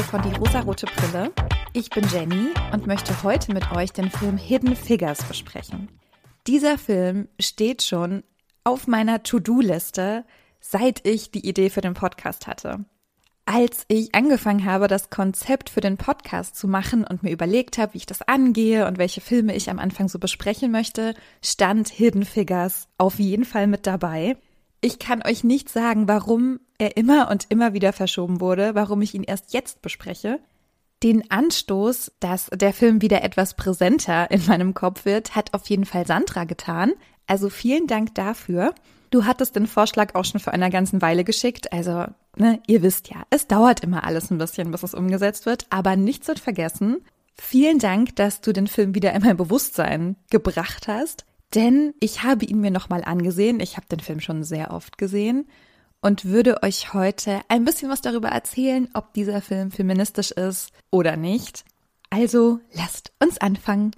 Folge von Die rosarote Brille. Ich bin Jenny und möchte heute mit euch den Film Hidden Figures besprechen. Dieser Film steht schon auf meiner To-Do-Liste, seit ich die Idee für den Podcast hatte. Als ich angefangen habe, das Konzept für den Podcast zu machen und mir überlegt habe, wie ich das angehe und welche Filme ich am Anfang so besprechen möchte, stand Hidden Figures auf jeden Fall mit dabei. Ich kann euch nicht sagen, warum er immer und immer wieder verschoben wurde, warum ich ihn erst jetzt bespreche. Den Anstoß, dass der Film wieder etwas präsenter in meinem Kopf wird, hat auf jeden Fall Sandra getan. Also vielen Dank dafür. Du hattest den Vorschlag auch schon vor einer ganzen Weile geschickt. Also, ne, ihr wisst ja, es dauert immer alles ein bisschen, bis es umgesetzt wird. Aber nichts wird vergessen. Vielen Dank, dass du den Film wieder in mein Bewusstsein gebracht hast. Denn ich habe ihn mir nochmal angesehen. Ich habe den Film schon sehr oft gesehen und würde euch heute ein bisschen was darüber erzählen, ob dieser Film feministisch ist oder nicht. Also lasst uns anfangen.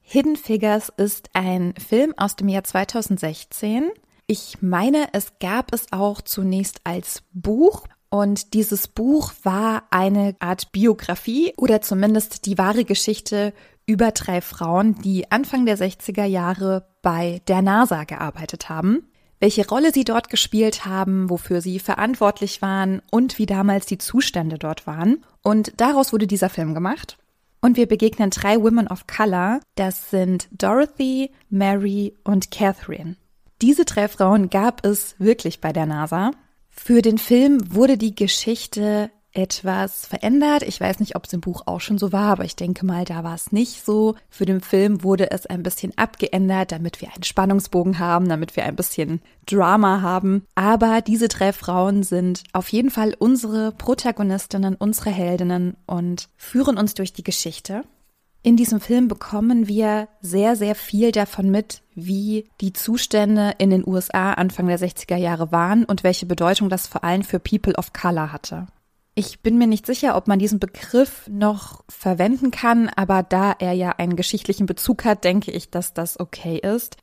Hidden Figures ist ein Film aus dem Jahr 2016. Ich meine, es gab es auch zunächst als Buch und dieses Buch war eine Art Biografie oder zumindest die wahre Geschichte über drei Frauen, die Anfang der 60er Jahre bei der NASA gearbeitet haben welche Rolle sie dort gespielt haben, wofür sie verantwortlich waren und wie damals die Zustände dort waren. Und daraus wurde dieser Film gemacht. Und wir begegnen drei Women of Color. Das sind Dorothy, Mary und Catherine. Diese drei Frauen gab es wirklich bei der NASA. Für den Film wurde die Geschichte etwas verändert. Ich weiß nicht, ob es im Buch auch schon so war, aber ich denke mal, da war es nicht so. Für den Film wurde es ein bisschen abgeändert, damit wir einen Spannungsbogen haben, damit wir ein bisschen Drama haben. Aber diese drei Frauen sind auf jeden Fall unsere Protagonistinnen, unsere Heldinnen und führen uns durch die Geschichte. In diesem Film bekommen wir sehr, sehr viel davon mit, wie die Zustände in den USA Anfang der 60er Jahre waren und welche Bedeutung das vor allem für People of Color hatte. Ich bin mir nicht sicher, ob man diesen Begriff noch verwenden kann, aber da er ja einen geschichtlichen Bezug hat, denke ich, dass das okay ist.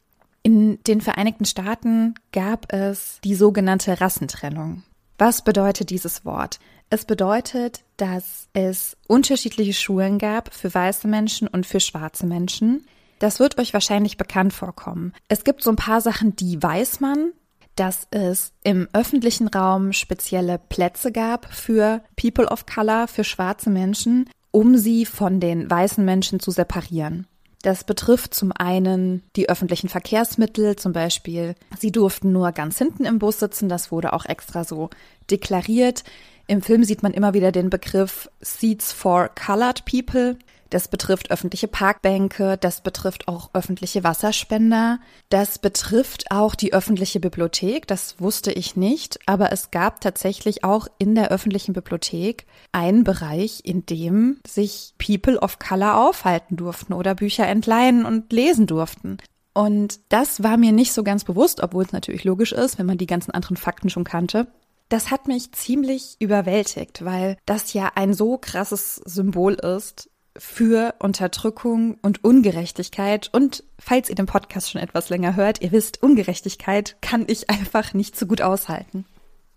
In den Vereinigten Staaten gab es die sogenannte Rassentrennung. Was bedeutet dieses Wort? Es bedeutet, dass es unterschiedliche Schulen gab für weiße Menschen und für schwarze Menschen. Das wird euch wahrscheinlich bekannt vorkommen. Es gibt so ein paar Sachen, die weiß man, dass es im öffentlichen Raum spezielle Plätze gab für People of Color, für schwarze Menschen, um sie von den weißen Menschen zu separieren. Das betrifft zum einen die öffentlichen Verkehrsmittel, zum Beispiel, sie durften nur ganz hinten im Bus sitzen, das wurde auch extra so deklariert. Im Film sieht man immer wieder den Begriff Seats for Colored People. Das betrifft öffentliche Parkbänke, das betrifft auch öffentliche Wasserspender, das betrifft auch die öffentliche Bibliothek, das wusste ich nicht, aber es gab tatsächlich auch in der öffentlichen Bibliothek einen Bereich, in dem sich People of Color aufhalten durften oder Bücher entleihen und lesen durften. Und das war mir nicht so ganz bewusst, obwohl es natürlich logisch ist, wenn man die ganzen anderen Fakten schon kannte. Das hat mich ziemlich überwältigt, weil das ja ein so krasses Symbol ist für Unterdrückung und Ungerechtigkeit. Und falls ihr den Podcast schon etwas länger hört, ihr wisst, Ungerechtigkeit kann ich einfach nicht so gut aushalten.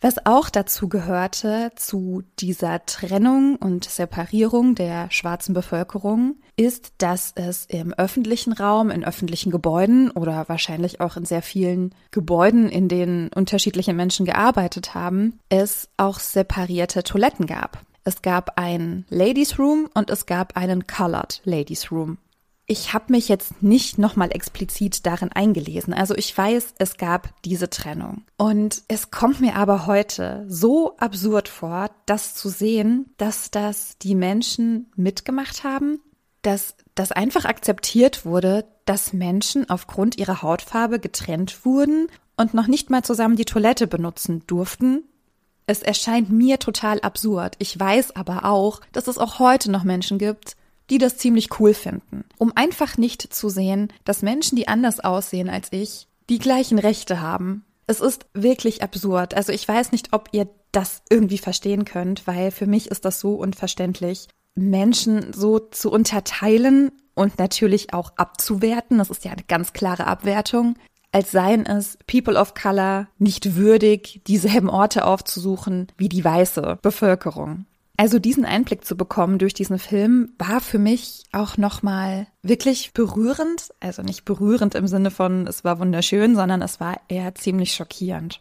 Was auch dazu gehörte, zu dieser Trennung und Separierung der schwarzen Bevölkerung, ist, dass es im öffentlichen Raum, in öffentlichen Gebäuden oder wahrscheinlich auch in sehr vielen Gebäuden, in denen unterschiedliche Menschen gearbeitet haben, es auch separierte Toiletten gab. Es gab ein Ladies Room und es gab einen Colored Ladies Room. Ich habe mich jetzt nicht nochmal explizit darin eingelesen. Also ich weiß, es gab diese Trennung. Und es kommt mir aber heute so absurd vor, das zu sehen, dass das die Menschen mitgemacht haben, dass das einfach akzeptiert wurde, dass Menschen aufgrund ihrer Hautfarbe getrennt wurden und noch nicht mal zusammen die Toilette benutzen durften, es erscheint mir total absurd. Ich weiß aber auch, dass es auch heute noch Menschen gibt, die das ziemlich cool finden. Um einfach nicht zu sehen, dass Menschen, die anders aussehen als ich, die gleichen Rechte haben. Es ist wirklich absurd. Also ich weiß nicht, ob ihr das irgendwie verstehen könnt, weil für mich ist das so unverständlich, Menschen so zu unterteilen und natürlich auch abzuwerten. Das ist ja eine ganz klare Abwertung als seien es People of Color nicht würdig, dieselben Orte aufzusuchen wie die weiße Bevölkerung. Also diesen Einblick zu bekommen durch diesen Film war für mich auch nochmal wirklich berührend. Also nicht berührend im Sinne von, es war wunderschön, sondern es war eher ziemlich schockierend.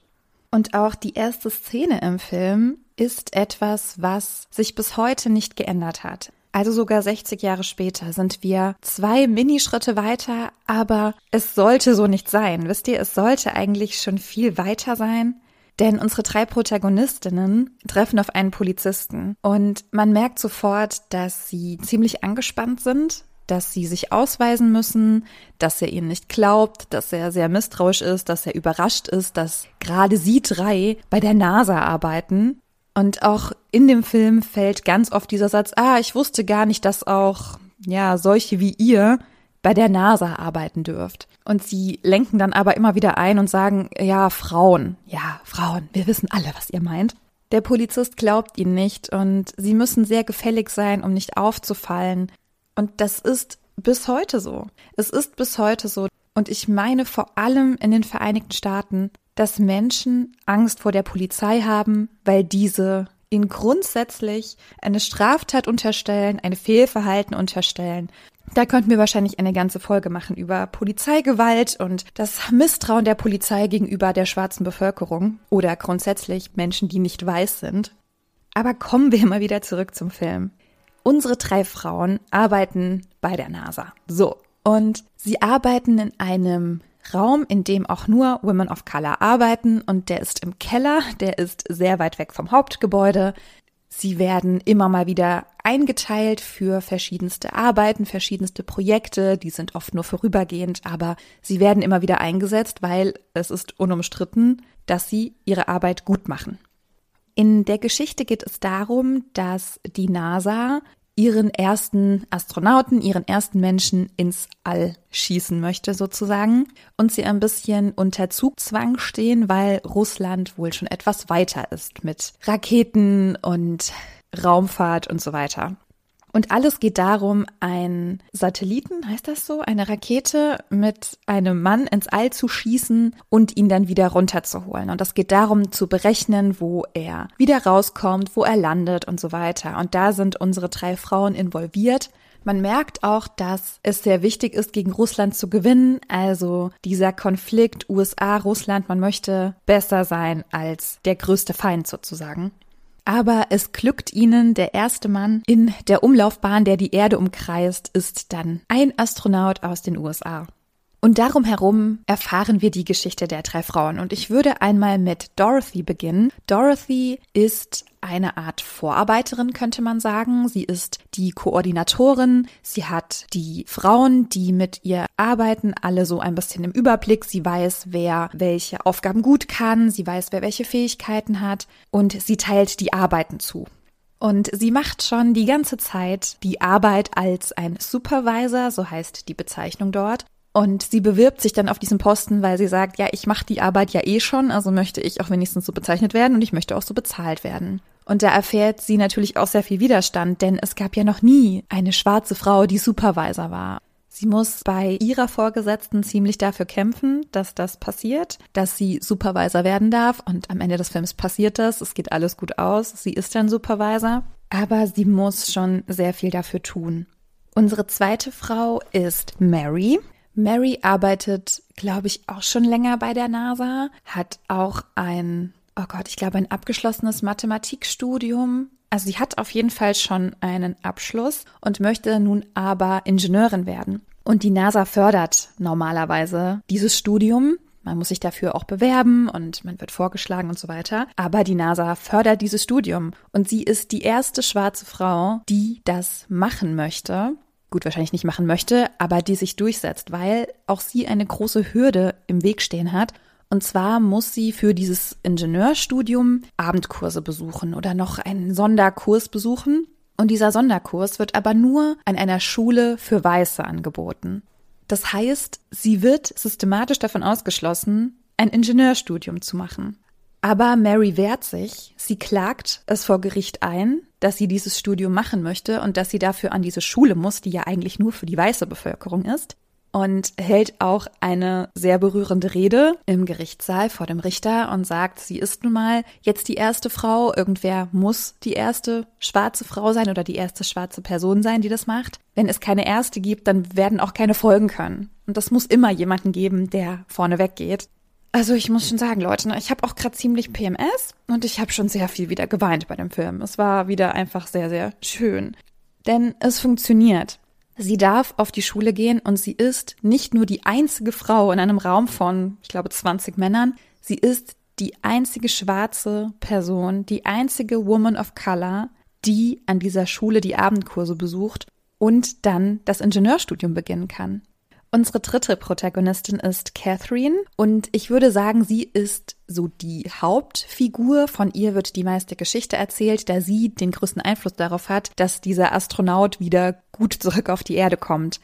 Und auch die erste Szene im Film ist etwas, was sich bis heute nicht geändert hat. Also sogar 60 Jahre später sind wir zwei Minischritte weiter, aber es sollte so nicht sein. Wisst ihr, es sollte eigentlich schon viel weiter sein. Denn unsere drei Protagonistinnen treffen auf einen Polizisten und man merkt sofort, dass sie ziemlich angespannt sind, dass sie sich ausweisen müssen, dass er ihnen nicht glaubt, dass er sehr misstrauisch ist, dass er überrascht ist, dass gerade sie drei bei der NASA arbeiten. Und auch in dem Film fällt ganz oft dieser Satz, ah, ich wusste gar nicht, dass auch, ja, solche wie ihr bei der NASA arbeiten dürft. Und sie lenken dann aber immer wieder ein und sagen, ja, Frauen, ja, Frauen, wir wissen alle, was ihr meint. Der Polizist glaubt ihnen nicht und sie müssen sehr gefällig sein, um nicht aufzufallen. Und das ist bis heute so. Es ist bis heute so. Und ich meine vor allem in den Vereinigten Staaten, dass Menschen Angst vor der Polizei haben, weil diese ihnen grundsätzlich eine Straftat unterstellen, ein Fehlverhalten unterstellen da könnten wir wahrscheinlich eine ganze Folge machen über Polizeigewalt und das Misstrauen der Polizei gegenüber der schwarzen Bevölkerung oder grundsätzlich Menschen, die nicht weiß sind. Aber kommen wir mal wieder zurück zum Film. Unsere drei Frauen arbeiten bei der NASA. So. Und sie arbeiten in einem Raum, in dem auch nur Women of Color arbeiten und der ist im Keller, der ist sehr weit weg vom Hauptgebäude. Sie werden immer mal wieder eingeteilt für verschiedenste Arbeiten, verschiedenste Projekte. Die sind oft nur vorübergehend, aber sie werden immer wieder eingesetzt, weil es ist unumstritten, dass sie ihre Arbeit gut machen. In der Geschichte geht es darum, dass die NASA ihren ersten Astronauten, ihren ersten Menschen ins All schießen möchte sozusagen und sie ein bisschen unter Zugzwang stehen, weil Russland wohl schon etwas weiter ist mit Raketen und Raumfahrt und so weiter. Und alles geht darum, ein Satelliten, heißt das so, eine Rakete mit einem Mann ins All zu schießen und ihn dann wieder runterzuholen. Und das geht darum, zu berechnen, wo er wieder rauskommt, wo er landet und so weiter. Und da sind unsere drei Frauen involviert. Man merkt auch, dass es sehr wichtig ist, gegen Russland zu gewinnen. Also dieser Konflikt USA-Russland, man möchte besser sein als der größte Feind sozusagen. Aber es glückt ihnen, der erste Mann in der Umlaufbahn, der die Erde umkreist, ist dann ein Astronaut aus den USA. Und darum herum erfahren wir die Geschichte der drei Frauen. Und ich würde einmal mit Dorothy beginnen. Dorothy ist eine Art Vorarbeiterin, könnte man sagen. Sie ist die Koordinatorin. Sie hat die Frauen, die mit ihr arbeiten, alle so ein bisschen im Überblick. Sie weiß, wer welche Aufgaben gut kann. Sie weiß, wer welche Fähigkeiten hat. Und sie teilt die Arbeiten zu. Und sie macht schon die ganze Zeit die Arbeit als ein Supervisor, so heißt die Bezeichnung dort. Und sie bewirbt sich dann auf diesen Posten, weil sie sagt, ja, ich mache die Arbeit ja eh schon, also möchte ich auch wenigstens so bezeichnet werden und ich möchte auch so bezahlt werden. Und da erfährt sie natürlich auch sehr viel Widerstand, denn es gab ja noch nie eine schwarze Frau, die Supervisor war. Sie muss bei ihrer Vorgesetzten ziemlich dafür kämpfen, dass das passiert, dass sie Supervisor werden darf. Und am Ende des Films passiert das. Es geht alles gut aus. Sie ist dann Supervisor. Aber sie muss schon sehr viel dafür tun. Unsere zweite Frau ist Mary. Mary arbeitet, glaube ich, auch schon länger bei der NASA, hat auch ein, oh Gott, ich glaube, ein abgeschlossenes Mathematikstudium. Also sie hat auf jeden Fall schon einen Abschluss und möchte nun aber Ingenieurin werden. Und die NASA fördert normalerweise dieses Studium. Man muss sich dafür auch bewerben und man wird vorgeschlagen und so weiter. Aber die NASA fördert dieses Studium. Und sie ist die erste schwarze Frau, die das machen möchte gut wahrscheinlich nicht machen möchte, aber die sich durchsetzt, weil auch sie eine große Hürde im Weg stehen hat. Und zwar muss sie für dieses Ingenieurstudium Abendkurse besuchen oder noch einen Sonderkurs besuchen. Und dieser Sonderkurs wird aber nur an einer Schule für Weiße angeboten. Das heißt, sie wird systematisch davon ausgeschlossen, ein Ingenieurstudium zu machen. Aber Mary wehrt sich. Sie klagt es vor Gericht ein, dass sie dieses Studium machen möchte und dass sie dafür an diese Schule muss, die ja eigentlich nur für die weiße Bevölkerung ist. Und hält auch eine sehr berührende Rede im Gerichtssaal vor dem Richter und sagt, sie ist nun mal jetzt die erste Frau. Irgendwer muss die erste schwarze Frau sein oder die erste schwarze Person sein, die das macht. Wenn es keine erste gibt, dann werden auch keine folgen können. Und das muss immer jemanden geben, der vorne weggeht. Also ich muss schon sagen, Leute, ne, ich habe auch gerade ziemlich PMS und ich habe schon sehr viel wieder geweint bei dem Film. Es war wieder einfach sehr, sehr schön. Denn es funktioniert. Sie darf auf die Schule gehen und sie ist nicht nur die einzige Frau in einem Raum von, ich glaube, 20 Männern, sie ist die einzige schwarze Person, die einzige Woman of Color, die an dieser Schule die Abendkurse besucht und dann das Ingenieurstudium beginnen kann. Unsere dritte Protagonistin ist Catherine und ich würde sagen, sie ist so die Hauptfigur. Von ihr wird die meiste Geschichte erzählt, da sie den größten Einfluss darauf hat, dass dieser Astronaut wieder gut zurück auf die Erde kommt.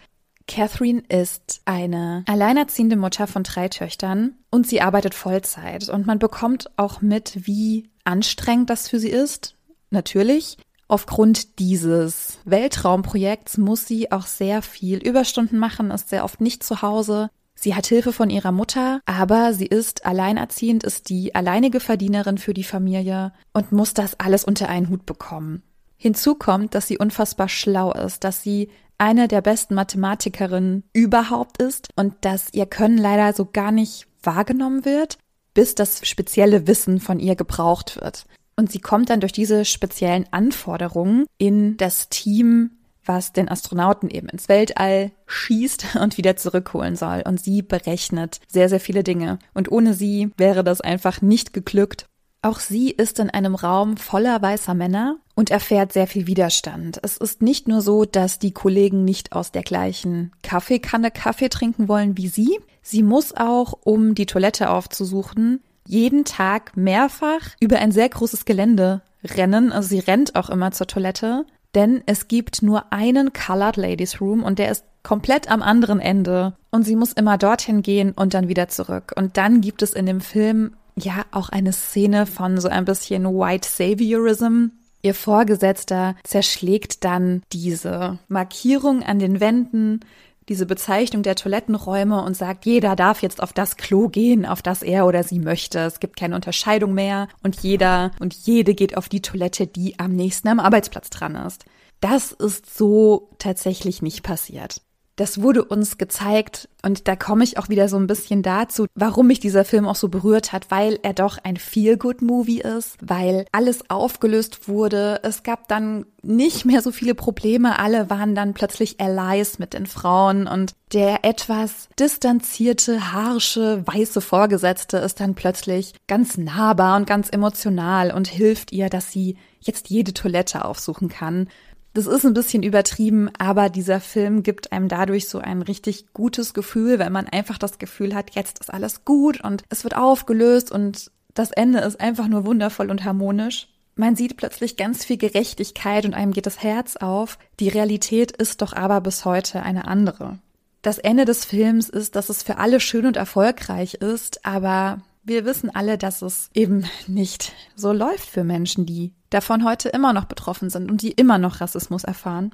Catherine ist eine alleinerziehende Mutter von drei Töchtern und sie arbeitet Vollzeit und man bekommt auch mit, wie anstrengend das für sie ist. Natürlich, Aufgrund dieses Weltraumprojekts muss sie auch sehr viel Überstunden machen, ist sehr oft nicht zu Hause. Sie hat Hilfe von ihrer Mutter, aber sie ist alleinerziehend, ist die alleinige Verdienerin für die Familie und muss das alles unter einen Hut bekommen. Hinzu kommt, dass sie unfassbar schlau ist, dass sie eine der besten Mathematikerinnen überhaupt ist und dass ihr Können leider so gar nicht wahrgenommen wird, bis das spezielle Wissen von ihr gebraucht wird. Und sie kommt dann durch diese speziellen Anforderungen in das Team, was den Astronauten eben ins Weltall schießt und wieder zurückholen soll. Und sie berechnet sehr, sehr viele Dinge. Und ohne sie wäre das einfach nicht geglückt. Auch sie ist in einem Raum voller weißer Männer und erfährt sehr viel Widerstand. Es ist nicht nur so, dass die Kollegen nicht aus der gleichen Kaffeekanne Kaffee trinken wollen wie sie. Sie muss auch, um die Toilette aufzusuchen, jeden Tag mehrfach über ein sehr großes Gelände rennen. Also sie rennt auch immer zur Toilette, denn es gibt nur einen Colored Ladies Room und der ist komplett am anderen Ende und sie muss immer dorthin gehen und dann wieder zurück. Und dann gibt es in dem Film ja auch eine Szene von so ein bisschen White Saviorism. Ihr Vorgesetzter zerschlägt dann diese Markierung an den Wänden diese Bezeichnung der Toilettenräume und sagt, jeder darf jetzt auf das Klo gehen, auf das er oder sie möchte. Es gibt keine Unterscheidung mehr und jeder und jede geht auf die Toilette, die am nächsten am Arbeitsplatz dran ist. Das ist so tatsächlich nicht passiert das wurde uns gezeigt und da komme ich auch wieder so ein bisschen dazu, warum mich dieser Film auch so berührt hat, weil er doch ein Feel-Good-Movie ist, weil alles aufgelöst wurde. Es gab dann nicht mehr so viele Probleme. Alle waren dann plötzlich Allies mit den Frauen und der etwas distanzierte, harsche, weiße Vorgesetzte ist dann plötzlich ganz nahbar und ganz emotional und hilft ihr, dass sie jetzt jede Toilette aufsuchen kann. Das ist ein bisschen übertrieben, aber dieser Film gibt einem dadurch so ein richtig gutes Gefühl, wenn man einfach das Gefühl hat, jetzt ist alles gut und es wird aufgelöst und das Ende ist einfach nur wundervoll und harmonisch. Man sieht plötzlich ganz viel Gerechtigkeit und einem geht das Herz auf. Die Realität ist doch aber bis heute eine andere. Das Ende des Films ist, dass es für alle schön und erfolgreich ist, aber wir wissen alle, dass es eben nicht so läuft für Menschen, die davon heute immer noch betroffen sind und die immer noch Rassismus erfahren.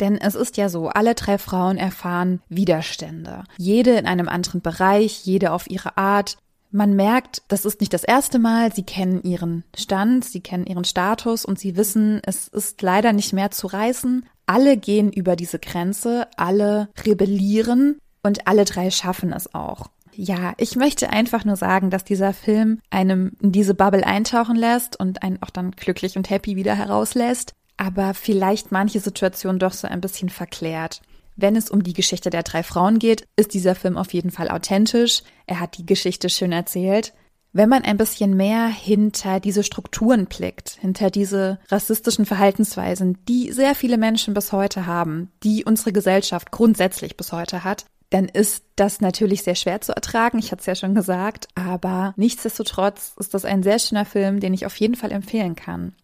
Denn es ist ja so, alle drei Frauen erfahren Widerstände. Jede in einem anderen Bereich, jede auf ihre Art. Man merkt, das ist nicht das erste Mal, sie kennen ihren Stand, sie kennen ihren Status und sie wissen, es ist leider nicht mehr zu reißen. Alle gehen über diese Grenze, alle rebellieren und alle drei schaffen es auch. Ja, ich möchte einfach nur sagen, dass dieser Film einem in diese Bubble eintauchen lässt und einen auch dann glücklich und happy wieder herauslässt, aber vielleicht manche Situationen doch so ein bisschen verklärt. Wenn es um die Geschichte der drei Frauen geht, ist dieser Film auf jeden Fall authentisch. Er hat die Geschichte schön erzählt. Wenn man ein bisschen mehr hinter diese Strukturen blickt, hinter diese rassistischen Verhaltensweisen, die sehr viele Menschen bis heute haben, die unsere Gesellschaft grundsätzlich bis heute hat, dann ist das natürlich sehr schwer zu ertragen. Ich hatte es ja schon gesagt. Aber nichtsdestotrotz ist das ein sehr schöner Film, den ich auf jeden Fall empfehlen kann.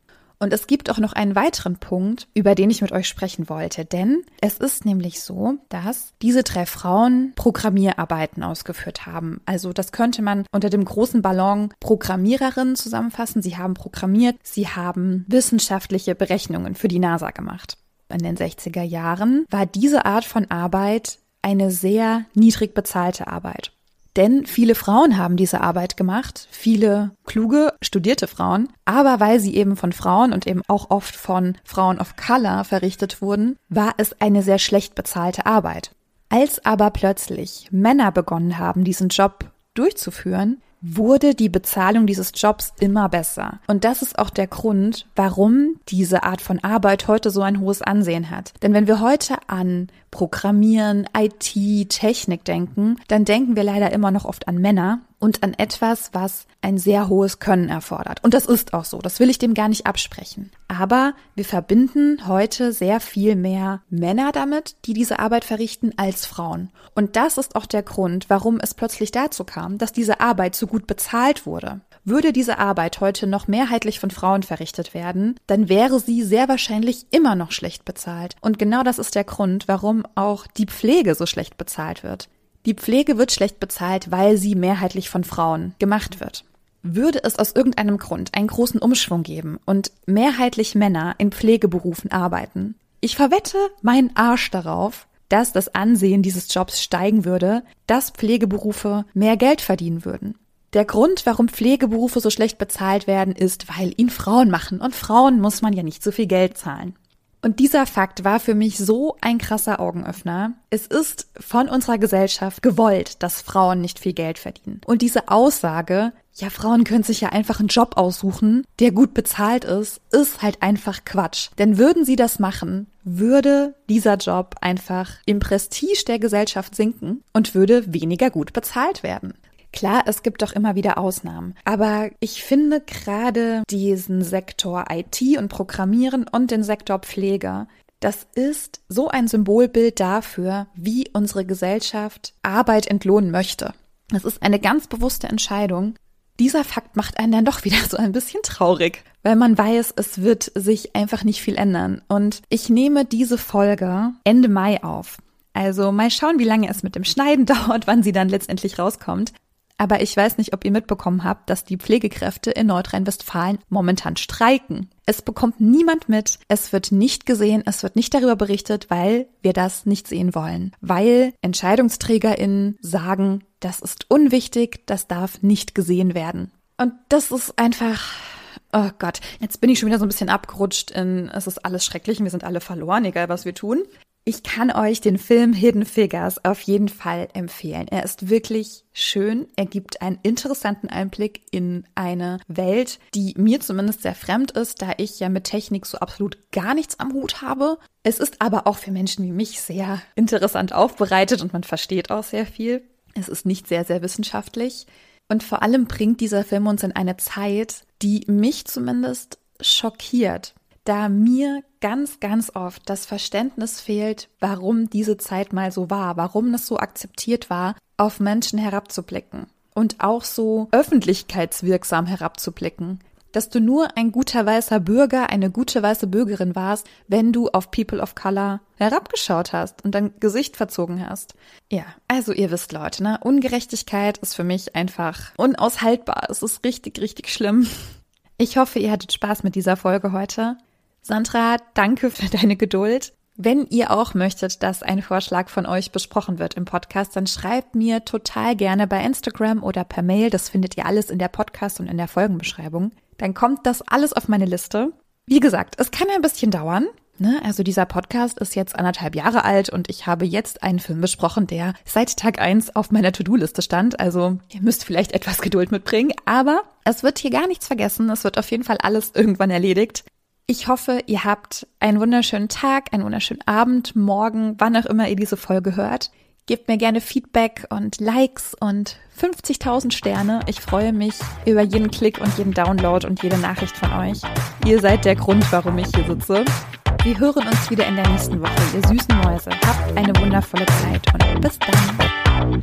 Und es gibt auch noch einen weiteren Punkt, über den ich mit euch sprechen wollte. Denn es ist nämlich so, dass diese drei Frauen Programmierarbeiten ausgeführt haben. Also das könnte man unter dem großen Ballon Programmiererinnen zusammenfassen. Sie haben programmiert, sie haben wissenschaftliche Berechnungen für die NASA gemacht. In den 60er Jahren war diese Art von Arbeit eine sehr niedrig bezahlte Arbeit. Denn viele Frauen haben diese Arbeit gemacht, viele kluge, studierte Frauen, aber weil sie eben von Frauen und eben auch oft von Frauen of Color verrichtet wurden, war es eine sehr schlecht bezahlte Arbeit. Als aber plötzlich Männer begonnen haben, diesen Job durchzuführen, wurde die Bezahlung dieses Jobs immer besser. Und das ist auch der Grund, warum diese Art von Arbeit heute so ein hohes Ansehen hat. Denn wenn wir heute an Programmieren, IT, Technik denken, dann denken wir leider immer noch oft an Männer und an etwas, was ein sehr hohes Können erfordert. Und das ist auch so, das will ich dem gar nicht absprechen. Aber wir verbinden heute sehr viel mehr Männer damit, die diese Arbeit verrichten, als Frauen. Und das ist auch der Grund, warum es plötzlich dazu kam, dass diese Arbeit so gut bezahlt wurde. Würde diese Arbeit heute noch mehrheitlich von Frauen verrichtet werden, dann wäre sie sehr wahrscheinlich immer noch schlecht bezahlt. Und genau das ist der Grund, warum auch die Pflege so schlecht bezahlt wird. Die Pflege wird schlecht bezahlt, weil sie mehrheitlich von Frauen gemacht wird. Würde es aus irgendeinem Grund einen großen Umschwung geben und mehrheitlich Männer in Pflegeberufen arbeiten, ich verwette meinen Arsch darauf, dass das Ansehen dieses Jobs steigen würde, dass Pflegeberufe mehr Geld verdienen würden. Der Grund, warum Pflegeberufe so schlecht bezahlt werden, ist, weil ihn Frauen machen und Frauen muss man ja nicht so viel Geld zahlen. Und dieser Fakt war für mich so ein krasser Augenöffner. Es ist von unserer Gesellschaft gewollt, dass Frauen nicht viel Geld verdienen. Und diese Aussage, ja, Frauen können sich ja einfach einen Job aussuchen, der gut bezahlt ist, ist halt einfach Quatsch. Denn würden sie das machen, würde dieser Job einfach im Prestige der Gesellschaft sinken und würde weniger gut bezahlt werden. Klar, es gibt doch immer wieder Ausnahmen. Aber ich finde gerade diesen Sektor IT und Programmieren und den Sektor Pflege, das ist so ein Symbolbild dafür, wie unsere Gesellschaft Arbeit entlohnen möchte. Das ist eine ganz bewusste Entscheidung. Dieser Fakt macht einen dann doch wieder so ein bisschen traurig, weil man weiß, es wird sich einfach nicht viel ändern. Und ich nehme diese Folge Ende Mai auf. Also mal schauen, wie lange es mit dem Schneiden dauert, wann sie dann letztendlich rauskommt. Aber ich weiß nicht, ob ihr mitbekommen habt, dass die Pflegekräfte in Nordrhein-Westfalen momentan streiken. Es bekommt niemand mit, es wird nicht gesehen, es wird nicht darüber berichtet, weil wir das nicht sehen wollen. Weil EntscheidungsträgerInnen sagen, das ist unwichtig, das darf nicht gesehen werden. Und das ist einfach, oh Gott, jetzt bin ich schon wieder so ein bisschen abgerutscht in, es ist alles schrecklich, wir sind alle verloren, egal was wir tun. Ich kann euch den Film Hidden Figures auf jeden Fall empfehlen. Er ist wirklich schön. Er gibt einen interessanten Einblick in eine Welt, die mir zumindest sehr fremd ist, da ich ja mit Technik so absolut gar nichts am Hut habe. Es ist aber auch für Menschen wie mich sehr interessant aufbereitet und man versteht auch sehr viel. Es ist nicht sehr, sehr wissenschaftlich. Und vor allem bringt dieser Film uns in eine Zeit, die mich zumindest schockiert da mir ganz, ganz oft das Verständnis fehlt, warum diese Zeit mal so war, warum es so akzeptiert war, auf Menschen herabzublicken und auch so öffentlichkeitswirksam herabzublicken. Dass du nur ein guter weißer Bürger, eine gute weiße Bürgerin warst, wenn du auf People of Color herabgeschaut hast und dein Gesicht verzogen hast. Ja, also ihr wisst Leute, ne? Ungerechtigkeit ist für mich einfach unaushaltbar. Es ist richtig, richtig schlimm. Ich hoffe, ihr hattet Spaß mit dieser Folge heute. Sandra, danke für deine Geduld. Wenn ihr auch möchtet, dass ein Vorschlag von euch besprochen wird im Podcast, dann schreibt mir total gerne bei Instagram oder per Mail. Das findet ihr alles in der Podcast und in der Folgenbeschreibung. Dann kommt das alles auf meine Liste. Wie gesagt, es kann ein bisschen dauern. Ne? Also dieser Podcast ist jetzt anderthalb Jahre alt und ich habe jetzt einen Film besprochen, der seit Tag eins auf meiner To-Do-Liste stand. Also ihr müsst vielleicht etwas Geduld mitbringen, aber es wird hier gar nichts vergessen. Es wird auf jeden Fall alles irgendwann erledigt. Ich hoffe, ihr habt einen wunderschönen Tag, einen wunderschönen Abend, morgen, wann auch immer ihr diese Folge hört. Gebt mir gerne Feedback und Likes und 50.000 Sterne. Ich freue mich über jeden Klick und jeden Download und jede Nachricht von euch. Ihr seid der Grund, warum ich hier sitze. Wir hören uns wieder in der nächsten Woche, ihr süßen Mäuse. Habt eine wundervolle Zeit und bis dann.